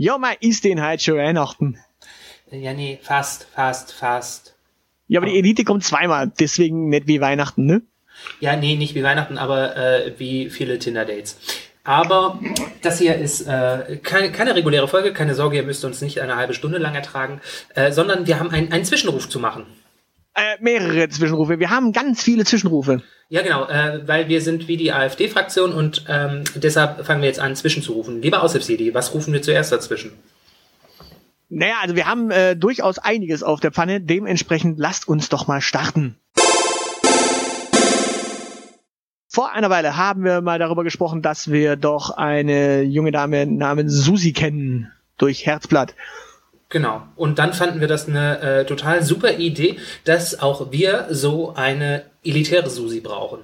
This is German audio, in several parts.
Ja, man ist den halt schon Weihnachten. Ja, nee, fast, fast, fast. Ja, aber die Elite kommt zweimal, deswegen nicht wie Weihnachten, ne? Ja, nee, nicht wie Weihnachten, aber äh, wie viele Tinder-Dates. Aber das hier ist äh, keine, keine reguläre Folge, keine Sorge, ihr müsst uns nicht eine halbe Stunde lang ertragen, äh, sondern wir haben einen, einen Zwischenruf zu machen. Äh, mehrere Zwischenrufe. Wir haben ganz viele Zwischenrufe. Ja, genau, äh, weil wir sind wie die AfD-Fraktion und ähm, deshalb fangen wir jetzt an, zwischenzurufen. Lieber Aushilfsjedi, was rufen wir zuerst dazwischen? Naja, also wir haben äh, durchaus einiges auf der Pfanne. Dementsprechend lasst uns doch mal starten. Vor einer Weile haben wir mal darüber gesprochen, dass wir doch eine junge Dame namens Susi kennen durch Herzblatt. Genau. Und dann fanden wir das eine äh, total super Idee, dass auch wir so eine elitäre Susi brauchen.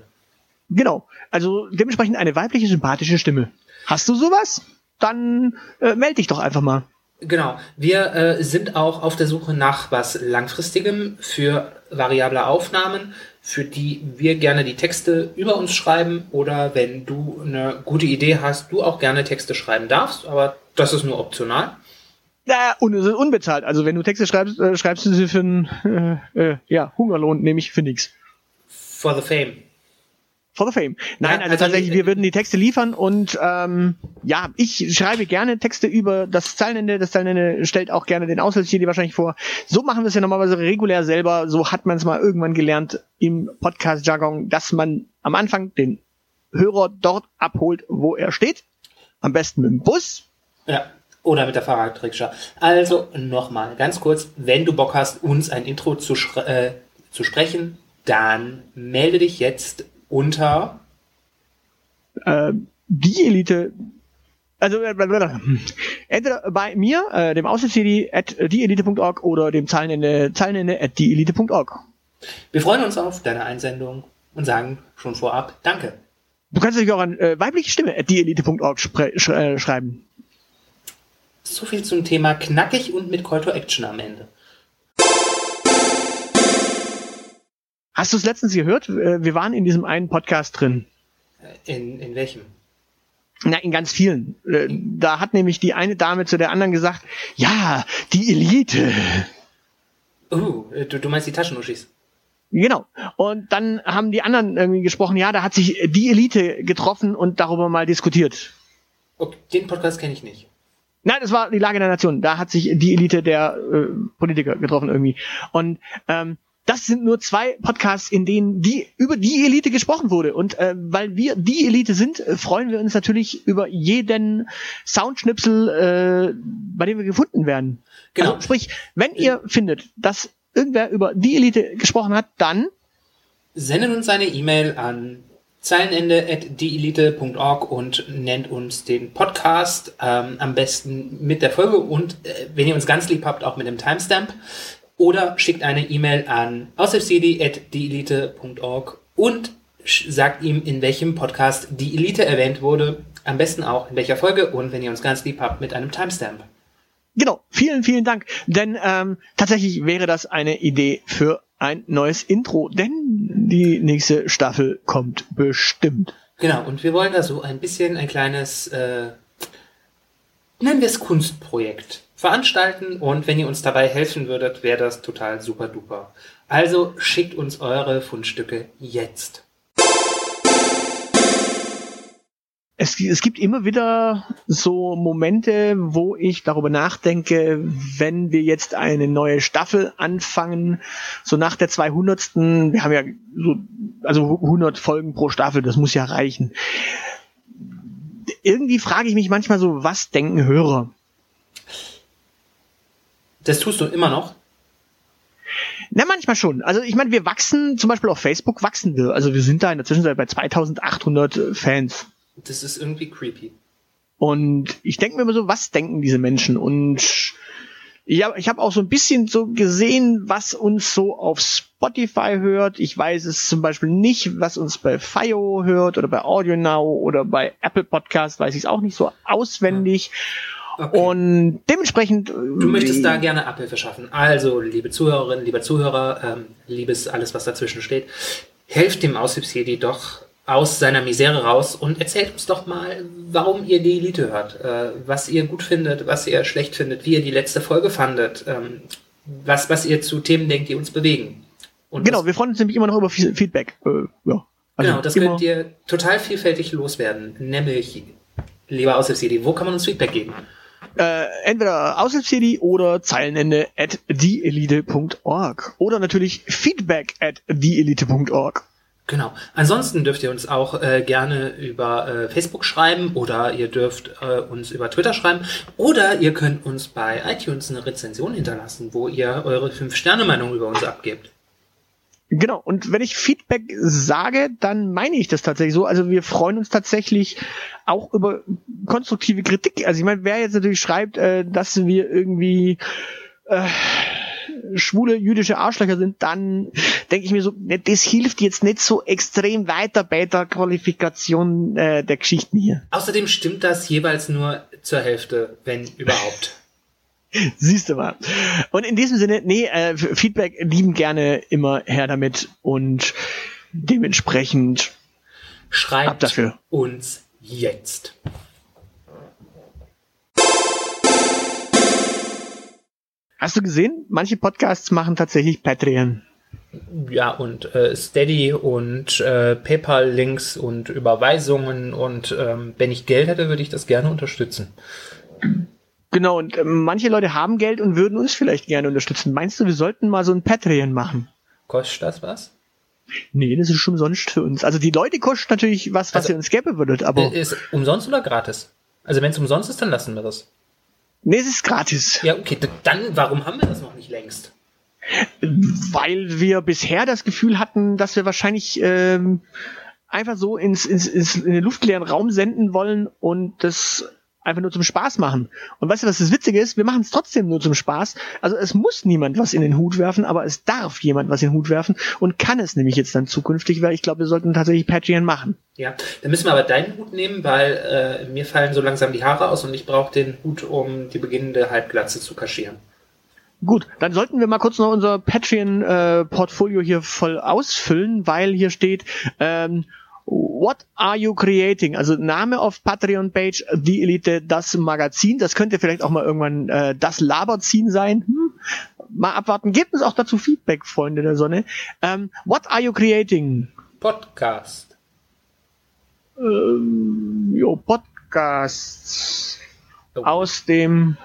Genau. Also dementsprechend eine weibliche, sympathische Stimme. Hast du sowas? Dann äh, melde dich doch einfach mal. Genau. Wir äh, sind auch auf der Suche nach was Langfristigem für variable Aufnahmen, für die wir gerne die Texte über uns schreiben oder wenn du eine gute Idee hast, du auch gerne Texte schreiben darfst, aber das ist nur optional. Ja, und es ist unbezahlt. Also wenn du Texte schreibst, äh, schreibst du sie für einen äh, äh, ja, Hungerlohn, nämlich für nichts. For the fame. For the fame. Nein, Ja, also, also tatsächlich, wir würden die Texte liefern und ähm, ja, ich schreibe gerne Texte über das Zeilenende. Das Zeilenende stellt auch gerne den Aushilfsjedi wahrscheinlich vor. So machen wir es ja normalerweise regulär selber. So hat man es mal irgendwann gelernt im Podcast-Jargon, dass man am Anfang den Hörer dort abholt, wo er steht. Am besten mit dem Bus. Ja. Oder mit der Fahrradrikscha. Also nochmal, ganz kurz, wenn du Bock hast, uns ein Intro zu, äh, zu sprechen, dann melde dich jetzt unter äh, die Elite, also äh, entweder bei mir, äh, dem Aushilfs-CD at dieelite.org oder dem Zeilenende, Zeilenende at dieelite.org. Wir freuen uns auf deine Einsendung und sagen schon vorab Danke. Du kannst natürlich auch an äh, weibliche Stimme at dieelite.org äh, schreiben. So viel zum Thema knackig und mit Call to Action am Ende. Hast du es letztens gehört? Äh, Wir waren in diesem einen Podcast drin. In, in welchem? Na, in ganz vielen. Äh, Da hat nämlich die eine Dame zu der anderen gesagt, ja, die Elite. Uh, du, du meinst die Taschenuschis. Genau. Und dann haben die anderen irgendwie gesprochen, ja, da hat sich die Elite getroffen und darüber mal diskutiert. Okay, den Podcast kenne ich nicht. Nein, das war die Lage der Nation. Da hat sich die Elite der äh, Politiker getroffen irgendwie. Und ähm, das sind nur zwei Podcasts, in denen die über die Elite gesprochen wurde. Und äh, weil wir die Elite sind, äh, freuen wir uns natürlich über jeden Soundschnipsel, äh, bei dem wir gefunden werden. Genau. Also, sprich, wenn ihr findet, dass irgendwer über die Elite gesprochen hat, dann Sendet uns eine E-Mail an zeilenende.dieelite.org und nennt uns den Podcast ähm, am besten mit der Folge und äh, wenn ihr uns ganz lieb habt, auch mit dem Timestamp. Oder schickt eine E-Mail an aushilfsjedi.dieelite.org und sagt ihm, in welchem Podcast die Elite erwähnt wurde. Am besten auch in welcher Folge und wenn ihr uns ganz lieb habt, mit einem Timestamp. Genau, vielen, vielen Dank. Denn ähm, tatsächlich wäre das eine Idee für ein neues Intro, denn die nächste Staffel kommt bestimmt. Genau, und wir wollen da so ein bisschen ein kleines, äh, nennen wir es Kunstprojekt, veranstalten und wenn ihr uns dabei helfen würdet, wäre das total super duper. Also schickt uns eure Fundstücke jetzt. Es, es gibt immer wieder so Momente, wo ich darüber nachdenke, wenn wir jetzt eine neue Staffel anfangen, so nach der 200. Wir haben ja so, also 100 Folgen pro Staffel, das muss ja reichen. Irgendwie frage ich mich manchmal so, was denken Hörer? Das tust du immer noch. Na, manchmal schon. Also ich meine, wir wachsen, zum Beispiel auf Facebook wachsen wir. Also wir sind da in der Zwischenzeit bei 2800 Fans. Das ist irgendwie creepy. Und ich denke mir immer so, was denken diese Menschen? Und ich habe ich hab auch so ein bisschen so gesehen, was uns so auf Spotify hört. Ich weiß es zum Beispiel nicht, was uns bei FIO hört oder bei Audio Now oder bei Apple Podcast, weiß ich es auch nicht so auswendig. Okay. Und dementsprechend. Du möchtest da gerne Abhilfe schaffen. Also, liebe Zuhörerinnen, lieber Zuhörer, ähm, liebes alles, was dazwischen steht, helft dem Aushilfsjedi doch aus seiner Misere raus und erzählt uns doch mal, warum ihr die Elite hört, äh, was ihr gut findet, was ihr schlecht findet, wie ihr die letzte Folge fandet, ähm, was, was ihr zu Themen denkt, die uns bewegen. Und genau, wir freuen uns nämlich immer noch über Feedback. Äh, ja. Also genau, das könnt ihr total vielfältig loswerden, nämlich, lieber Aushilfsjedi, wo kann man uns Feedback geben? Äh, entweder Aushilfsjedi oder Zeilenende at theelite.org oder natürlich feedback at theelite.org. Genau. Ansonsten dürft ihr uns auch äh, gerne über äh, Facebook schreiben oder ihr dürft äh, uns über Twitter schreiben oder ihr könnt uns bei iTunes eine Rezension hinterlassen, wo ihr eure 5-Sterne-Meinung über uns abgebt. Genau, und wenn ich Feedback sage, dann meine ich das tatsächlich so. Also wir freuen uns tatsächlich auch über konstruktive Kritik. Also ich meine, wer jetzt natürlich schreibt, äh, dass wir irgendwie äh, schwule jüdische Arschlöcher sind, dann denke ich mir so, ne, das hilft jetzt nicht so extrem weiter bei der Qualifikation äh, der Geschichten hier. Außerdem stimmt das jeweils nur zur Hälfte, wenn überhaupt. Siehst du mal. Und in diesem Sinne, nee, äh, Feedback lieben gerne immer her damit und dementsprechend schreibt dafür. uns jetzt. Hast du gesehen? Manche Podcasts machen tatsächlich Patreon. Ja, und äh, Steady und äh, PayPal-Links und Überweisungen und ähm, wenn ich Geld hätte, würde ich das gerne unterstützen. Genau, und äh, manche Leute haben Geld und würden uns vielleicht gerne unterstützen. Meinst du, wir sollten mal so ein Patreon machen? Kostet das was? Nee, das ist schon umsonst für uns. Also die Leute kosten natürlich was, was also, ihr uns gäbe würdet, aber. Äh, ist umsonst oder gratis? Also wenn es umsonst ist, dann lassen wir das. Nee, es ist gratis. Ja, okay, dann warum haben wir das noch nicht längst? Weil wir bisher das Gefühl hatten, dass wir wahrscheinlich ähm, einfach so ins, ins, ins in den luftleeren Raum senden wollen und das einfach nur zum Spaß machen. Und weißt du, was das Witzige ist? Wir machen es trotzdem nur zum Spaß. Also es muss niemand was in den Hut werfen, aber es darf jemand was in den Hut werfen und kann es nämlich jetzt dann zukünftig, weil ich glaube, wir sollten tatsächlich Patreon machen. Ja, dann müssen wir aber deinen Hut nehmen, weil äh, mir fallen so langsam die Haare aus und ich brauche den Hut, um die beginnende Halbglatze zu kaschieren. Gut, dann sollten wir mal kurz noch unser Patreon-Portfolio äh, hier voll ausfüllen, weil hier steht ähm, What are you creating? Also Name auf Patreon-Page, die Elite, das Magazin. Das könnte vielleicht auch mal irgendwann äh, das Laberziehen sein. Hm? Mal abwarten. Gebt uns auch dazu Feedback, Freunde der Sonne. Ähm, what are you creating? Podcast. Ähm, jo, Podcasts. Oh. Aus dem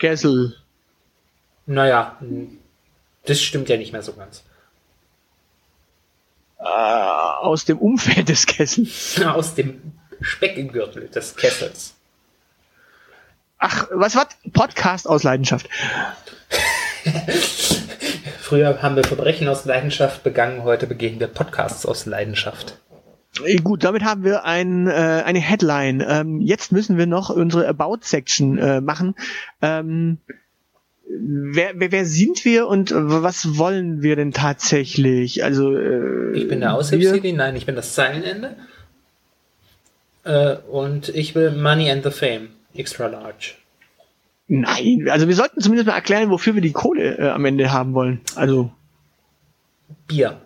Kessel. Naja, das stimmt ja nicht mehr so ganz äh, aus dem Umfeld des Kessels. Aus dem Speckgürtel des Kessels. Ach, was war Podcast aus Leidenschaft? Früher haben wir Verbrechen aus Leidenschaft begangen, heute begehen wir Podcasts aus Leidenschaft. Gut, damit haben wir ein, äh, eine Headline. Ähm, jetzt müssen wir noch unsere About-Section äh, machen. Ähm, wer, wer, wer sind wir und was wollen wir denn tatsächlich? Also äh, ich bin der Aushilfs-CD, nein, ich bin das Zeilenende. Äh, und ich will Money and the Fame, extra large. Nein, also wir sollten zumindest mal erklären, wofür wir die Kohle äh, am Ende haben wollen. Also Bier.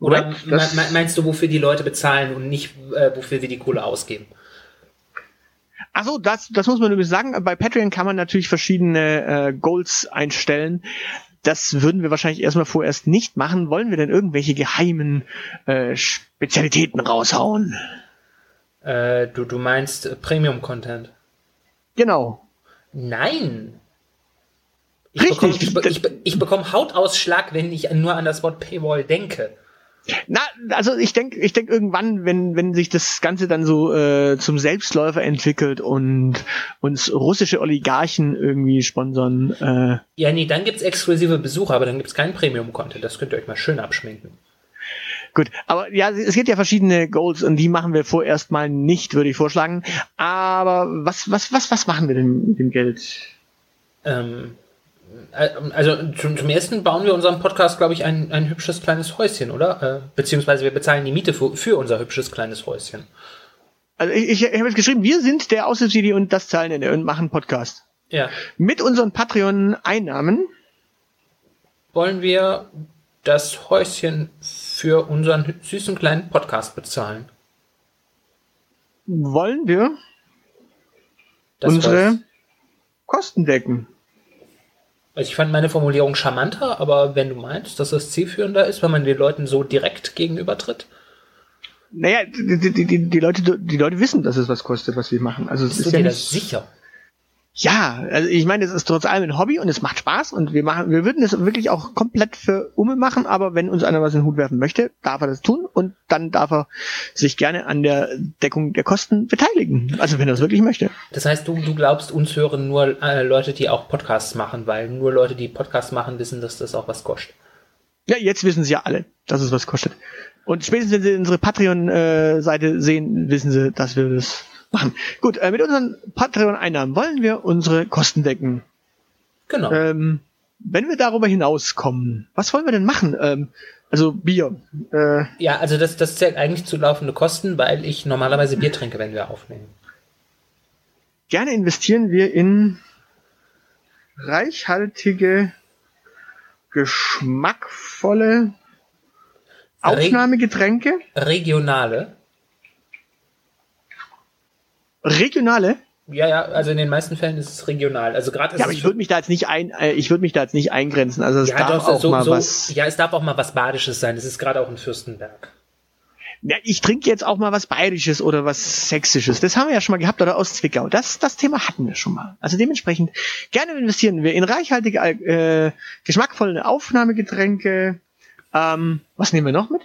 Oder me meinst du, wofür die Leute bezahlen und nicht, äh, wofür wir die Kohle ausgeben? Achso, das, das muss man übrigens sagen. Bei Patreon kann man natürlich verschiedene äh, Goals einstellen. Das würden wir wahrscheinlich erstmal vorerst nicht machen. Wollen wir denn irgendwelche geheimen äh, Spezialitäten raushauen? Äh, du, du meinst Premium-Content? Genau. Nein. Ich Richtig. Bekomme, ich, ich, ich bekomme Hautausschlag, wenn ich nur an das Wort Paywall denke. Na, also ich denke, ich denke irgendwann, wenn wenn sich das Ganze dann so äh, zum Selbstläufer entwickelt und uns russische Oligarchen irgendwie sponsern. Äh, ja, nee, dann gibt's exklusive Besucher, aber dann gibt's keinen Premium-Content. Das könnt ihr euch mal schön abschminken. Gut, aber ja, es gibt ja verschiedene Goals und die machen wir vorerst mal nicht, würde ich vorschlagen. Aber was was was was machen wir denn mit dem Geld? Ähm, äh, also zum, zum ersten bauen wir unserem Podcast, glaube ich, ein, ein hübsches kleines Häuschen, oder? Äh, beziehungsweise wir bezahlen die Miete für, für unser hübsches kleines Häuschen. Also ich, ich, ich habe jetzt geschrieben, wir sind der Aushilfsjedi und das Zahlenende und machen Podcast. Ja. Mit unseren Patreon-Einnahmen wollen wir das Häuschen für unseren süßen kleinen Podcast bezahlen. Wollen wir Das unsere war's. Kosten decken? Also ich fand meine Formulierung charmanter, aber wenn du meinst, dass das zielführender ist, wenn man den Leuten so direkt gegenübertritt, Naja, die, die, die, die, Leute, die Leute wissen, dass es was kostet, was wir machen. Also es ist du ja nicht, das sicher? Ja, also ich meine, es ist trotz allem ein Hobby und es macht Spaß und wir machen, wir würden es wirklich auch komplett für Umme machen, aber wenn uns einer was in den Hut werfen möchte, darf er das tun und dann darf er sich gerne an der Deckung der Kosten beteiligen. Also wenn er es wirklich möchte. Das heißt, du, du glaubst, uns hören nur äh, Leute, die auch Podcasts machen, weil nur Leute, die Podcasts machen, wissen, dass das auch was kostet. Ja, jetzt wissen sie ja alle, dass es was kostet. Und spätestens, wenn sie unsere Patreon-Seite sehen, wissen sie, dass wir das machen. Gut, äh, mit unseren Patreon-Einnahmen wollen wir unsere Kosten decken. Genau. Ähm, wenn wir darüber hinauskommen, was wollen wir denn machen? Ähm, also Bier. Äh, ja, also das, das zählt eigentlich zu laufende Kosten, weil ich normalerweise Bier trinke, wenn wir aufnehmen. gerne investieren wir in reichhaltige, geschmackvolle Aufnahmegetränke, Regionale. Regionale. Ja, ja, also in den meisten Fällen ist es regional. Also gerade Ja, aber ich würde mich da jetzt nicht ein, äh, ich würde mich da jetzt nicht eingrenzen. Also es ja, darf doch, auch so, mal so, was. ja, es darf auch mal was Badisches sein. Es ist gerade auch in Fürstenberg. Ja, ich trinke jetzt auch mal was Bayerisches oder was Sächsisches. Das haben wir ja schon mal gehabt oder aus Zwickau. Das, das Thema hatten wir schon mal. Also dementsprechend gerne investieren wir in reichhaltige, äh, geschmackvolle Aufnahmegetränke. Ähm, was nehmen wir noch mit?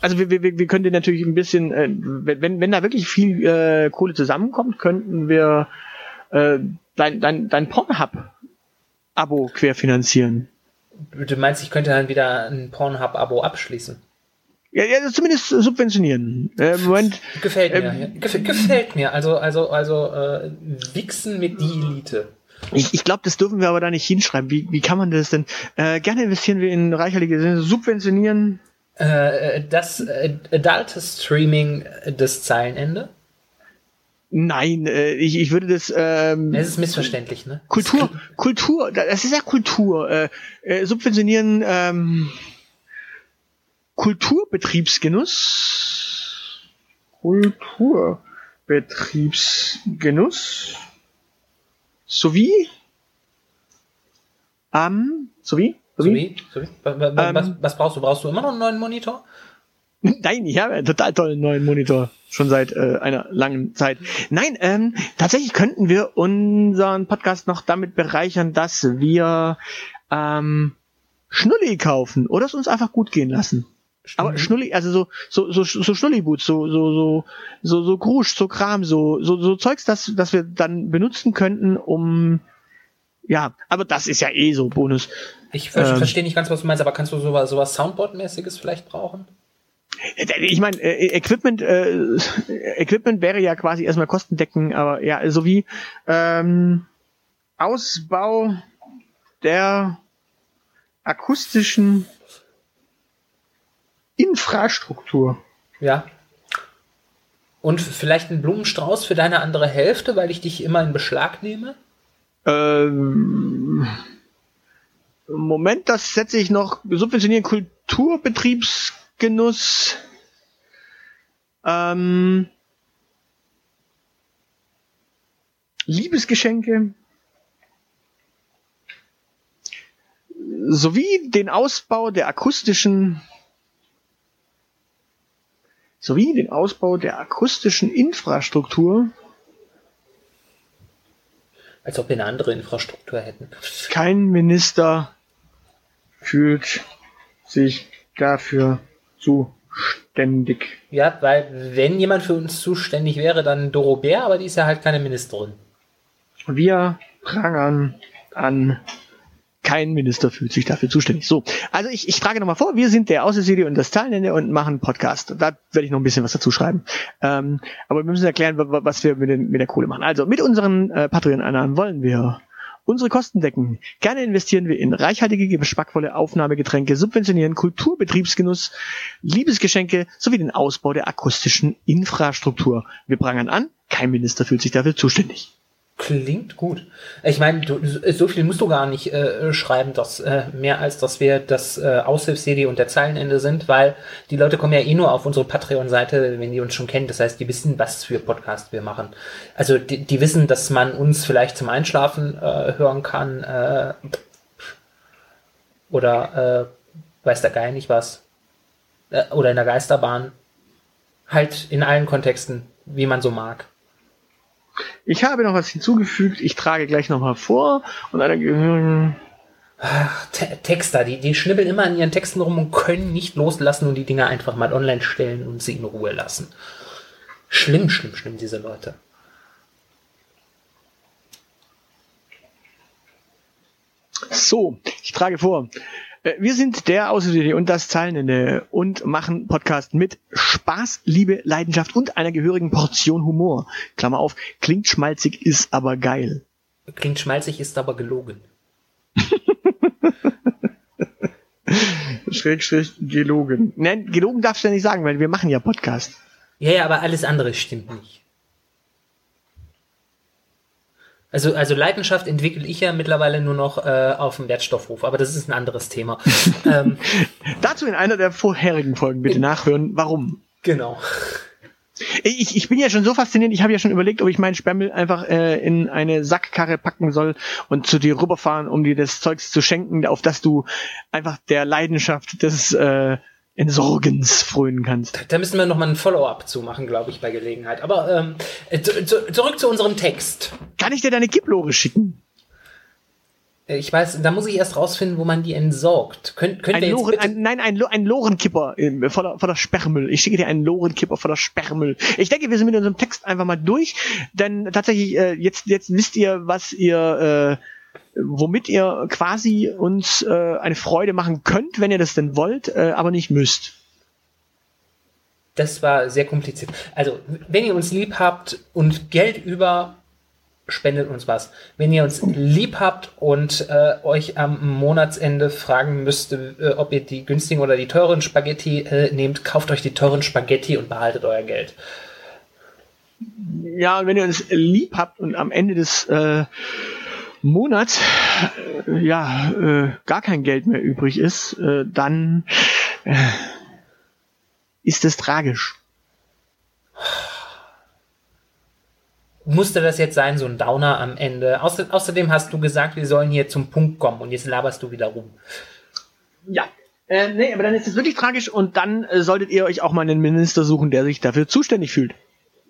Also wir, wir, wir können dir natürlich ein bisschen, äh, wenn, wenn da wirklich viel äh, Kohle zusammenkommt, könnten wir äh, dein, dein, dein Pornhub-Abo querfinanzieren. Du meinst, ich könnte dann wieder ein Pornhub-Abo abschließen? Ja, ja, zumindest subventionieren. Äh, Moment, Gefällt mir. Ähm, ja. Gef gefällt mir. Also, also, also, äh, Wichsen mit die Elite. Ich, ich glaube, das dürfen wir aber da nicht hinschreiben. Wie, wie kann man das denn? Äh, gerne investieren wir in reichhaltige Subventionieren. Äh, das äh, Adult Streaming des Zeilenende. Nein, äh, ich, ich würde das ähm, Es ist missverständlich, ne? Kultur, Kultur, das ist ja Kultur. Äh, äh, subventionieren ähm, Kulturbetriebsgenuss. Kulturbetriebsgenuss sowie ähm, sowie Sowie? Sowie? Was, Ähm, was, brauchst du? Brauchst du immer noch einen neuen Monitor? Nein, ich habe einen total tollen neuen Monitor. Schon seit äh, einer langen Zeit. Nein, ähm, tatsächlich könnten wir unseren Podcast noch damit bereichern, dass wir ähm, Schnulli kaufen oder es uns einfach gut gehen lassen. Aber Schnulli, also so, so, so, so Schnulliboots, so, so, so, so, so Krusch, so Kram, so, so, so Zeugs, das, das wir dann benutzen könnten, um, ja, aber das ist ja eh so Bonus. Ich ver ähm, verstehe nicht ganz, was du meinst, aber kannst du sowas, sowas Soundboard-mäßiges vielleicht brauchen? Ich meine, äh, Equipment, äh, Equipment wäre ja quasi erstmal kostendeckend, aber ja, sowie ähm, Ausbau der akustischen Infrastruktur. Ja. Und vielleicht ein Blumenstrauß für deine andere Hälfte, weil ich dich immer in Beschlag nehme? Ähm, Moment, das setze ich noch. Subventionieren Kulturbetriebsgenuss. Ähm, Liebesgeschenke. Sowie den Ausbau der akustischen sowie den Ausbau der akustischen Infrastruktur. Als ob wir eine andere Infrastruktur hätten. Kein Minister fühlt sich dafür zuständig. Ja, weil wenn jemand für uns zuständig wäre, dann Doro Bär, aber die ist ja halt keine Ministerin. Wir prangern an. Kein Minister fühlt sich dafür zuständig. So, also ich, ich trage nochmal vor, wir sind der Außenserie und das Zahlende und machen einen Podcast. Da werde ich noch ein bisschen was dazu schreiben. Ähm, aber wir müssen erklären, wa- wa- was wir mit, den, mit der Kohle machen. Also mit unseren äh, Patreon-Einnahmen wollen wir unsere Kosten decken. Gerne investieren wir in reichhaltige, geschmackvolle Aufnahmegetränke, subventionieren Kulturbetriebsgenuss, Liebesgeschenke sowie den Ausbau der akustischen Infrastruktur. Wir prangern an, kein Minister fühlt sich dafür zuständig. Klingt gut. Ich meine, so viel musst du gar nicht äh, schreiben, dass äh, mehr als dass wir das äh, Aushilfs-CD und der Zeilenende sind, weil die Leute kommen ja eh nur auf unsere Patreon-Seite, wenn die uns schon kennen. Das heißt, die wissen, was für Podcast wir machen. Also die, die wissen, dass man uns vielleicht zum Einschlafen äh, hören kann äh, oder äh, weiß der Geil nicht was. Äh, oder in der Geisterbahn. Halt in allen Kontexten, wie man so mag. Ich habe noch was hinzugefügt, ich trage gleich nochmal vor und einer Ach, Te Texter, die, die schnibbeln immer an ihren Texten rum und können nicht loslassen und die Dinger einfach mal online stellen und sie in Ruhe lassen. Schlimm, schlimm, schlimm, diese Leute. So, ich trage vor. Äh, wir sind der Außerdem und das Zeilenende und machen Podcast mit Spaß, Liebe, Leidenschaft und einer gehörigen Portion Humor. Klammer auf, klingt schmalzig, ist aber geil. Klingt schmalzig, ist aber gelogen. schräg, schräg, gelogen. Nein, gelogen darfst du ja nicht sagen, weil wir machen ja Podcast. Ja, ja, aber alles andere stimmt nicht. Also, also Leidenschaft entwickle ich ja mittlerweile nur noch äh, auf dem Wertstoffhof, aber das ist ein anderes Thema. ähm, Dazu in einer der vorherigen Folgen bitte nachhören, warum. Genau. Ich, ich bin ja schon so fasziniert, ich habe ja schon überlegt, ob ich meinen Sperrmüll einfach äh, in eine Sackkarre packen soll und zu dir rüberfahren, um dir das Zeugs zu schenken, auf das du einfach der Leidenschaft des äh, Entsorgens frönen kannst. Da müssen wir nochmal ein Follow-up zu machen, glaube ich, bei Gelegenheit. Aber ähm, äh, zu, zu, zurück zu unserem Text. Kann ich dir deine Kipplore schicken? Äh, ich weiß, da muss ich erst rausfinden, wo man die entsorgt. Könnt, könnt ein Loren, ein, nein, ein, ein Lorenkipper äh, voller, voller Sperrmüll. Ich schicke dir einen Lorenkipper voller Sperrmüll. Ich denke, wir sind mit unserem Text einfach mal durch, denn tatsächlich, äh, jetzt, jetzt wisst ihr, was ihr äh, womit ihr quasi uns äh, eine Freude machen könnt, wenn ihr das denn wollt, äh, aber nicht müsst. Das war sehr kompliziert. Also, wenn ihr uns lieb habt und Geld über, spendet uns was. Wenn ihr uns lieb habt und äh, euch am Monatsende fragen müsst, äh, ob ihr die günstigen oder die teuren Spaghetti äh, nehmt, kauft euch die teuren Spaghetti und behaltet euer Geld. Ja, und wenn ihr uns lieb habt und am Ende des äh, Monat äh, ja äh, gar kein Geld mehr übrig ist, äh, dann äh, ist es tragisch. Musste das jetzt sein, so ein Downer am Ende? Außer, außerdem hast du gesagt, wir sollen hier zum Punkt kommen und jetzt laberst du wieder rum. Ja, äh, nee, aber dann ist es wirklich tragisch und dann äh, solltet ihr euch auch mal einen Minister suchen, der sich dafür zuständig fühlt.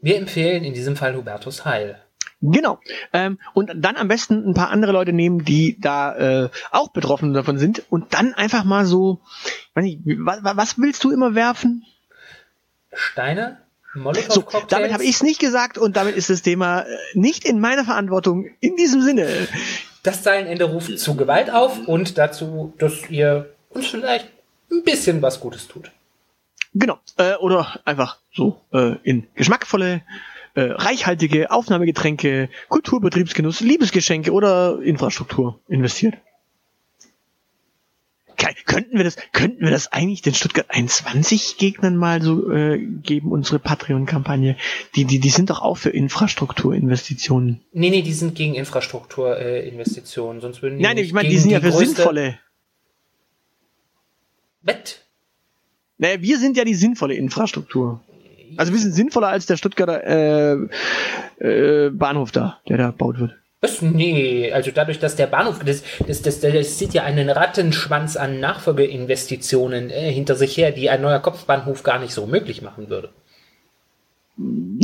Wir empfehlen in diesem Fall Hubertus Heil. Genau. Ähm, und dann am besten ein paar andere Leute nehmen, die da äh, auch betroffen davon sind und dann einfach mal so, weiß nicht, was, was willst du immer werfen? Steine? So, damit habe ich es nicht gesagt und damit ist das Thema äh, nicht in meiner Verantwortung. In diesem Sinne. Das Zeilenende ruft zu Gewalt auf und dazu, dass ihr uns vielleicht ein bisschen was Gutes tut. Genau. Äh, oder einfach so äh, in geschmackvolle äh, reichhaltige Aufnahmegetränke, Kulturbetriebsgenuss, Liebesgeschenke oder Infrastruktur investiert. Könnten wir das, könnten wir das eigentlich den Stuttgart 21 Gegnern mal so äh, geben, unsere Patreon-Kampagne? Die, die, die sind doch auch für Infrastrukturinvestitionen. Nee, nee, die sind gegen Infrastrukturinvestitionen, äh, sonst würden die Nein, ich meine, die sind ja für sinnvolle. Bett. Naja, wir sind ja die sinnvolle Infrastruktur. Also ein bisschen sinnvoller als der Stuttgarter äh, äh, Bahnhof da, der da gebaut wird. Was? Nee, also dadurch, dass der Bahnhof, das, das, das, das sieht ja einen Rattenschwanz an Nachfolgeinvestitionen äh, hinter sich her, die ein neuer Kopfbahnhof gar nicht so möglich machen würde.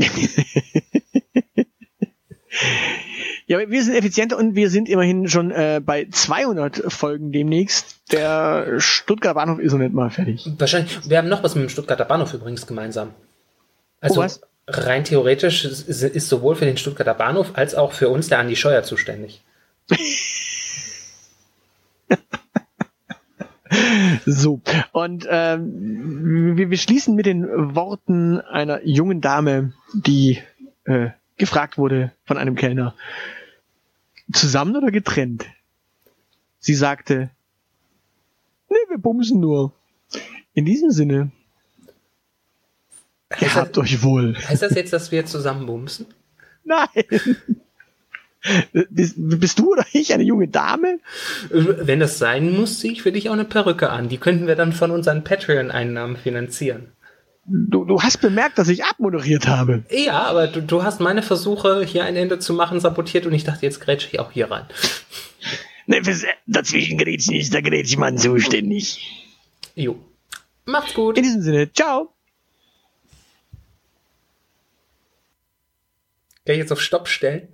ja, wir sind effizienter und wir sind immerhin schon äh, bei 200 Folgen demnächst. Der Stuttgarter Bahnhof ist noch nicht mal fertig. Wahrscheinlich. Wir haben noch was mit dem Stuttgarter Bahnhof übrigens gemeinsam. Also oh, rein theoretisch ist, ist, sowohl für den Stuttgarter Bahnhof als auch für uns der Andi Scheuer zuständig. so, und ähm, wir, wir, schließen mit den Worten einer jungen Dame, die äh, gefragt wurde von einem Kellner, zusammen oder getrennt? Sie sagte, nee, wir bumsen nur. In diesem Sinne, habt das, euch wohl. Heißt das jetzt, dass wir zusammen bumsen? Nein. Bist, bist du oder ich eine junge Dame? Wenn das sein muss, ziehe ich für dich auch eine Perücke an. Die könnten wir dann von unseren Patreon-Einnahmen finanzieren. Du, du hast bemerkt, dass ich abmoderiert habe. Ja, aber du, du hast meine Versuche, hier ein Ende zu machen, sabotiert und ich dachte, jetzt grätsche ich auch hier rein. Ne, dazwischen grätschen ist der Grätschmann zuständig. Jo. Macht's gut. In diesem Sinne, ciao. Kann ich jetzt auf Stopp stellen?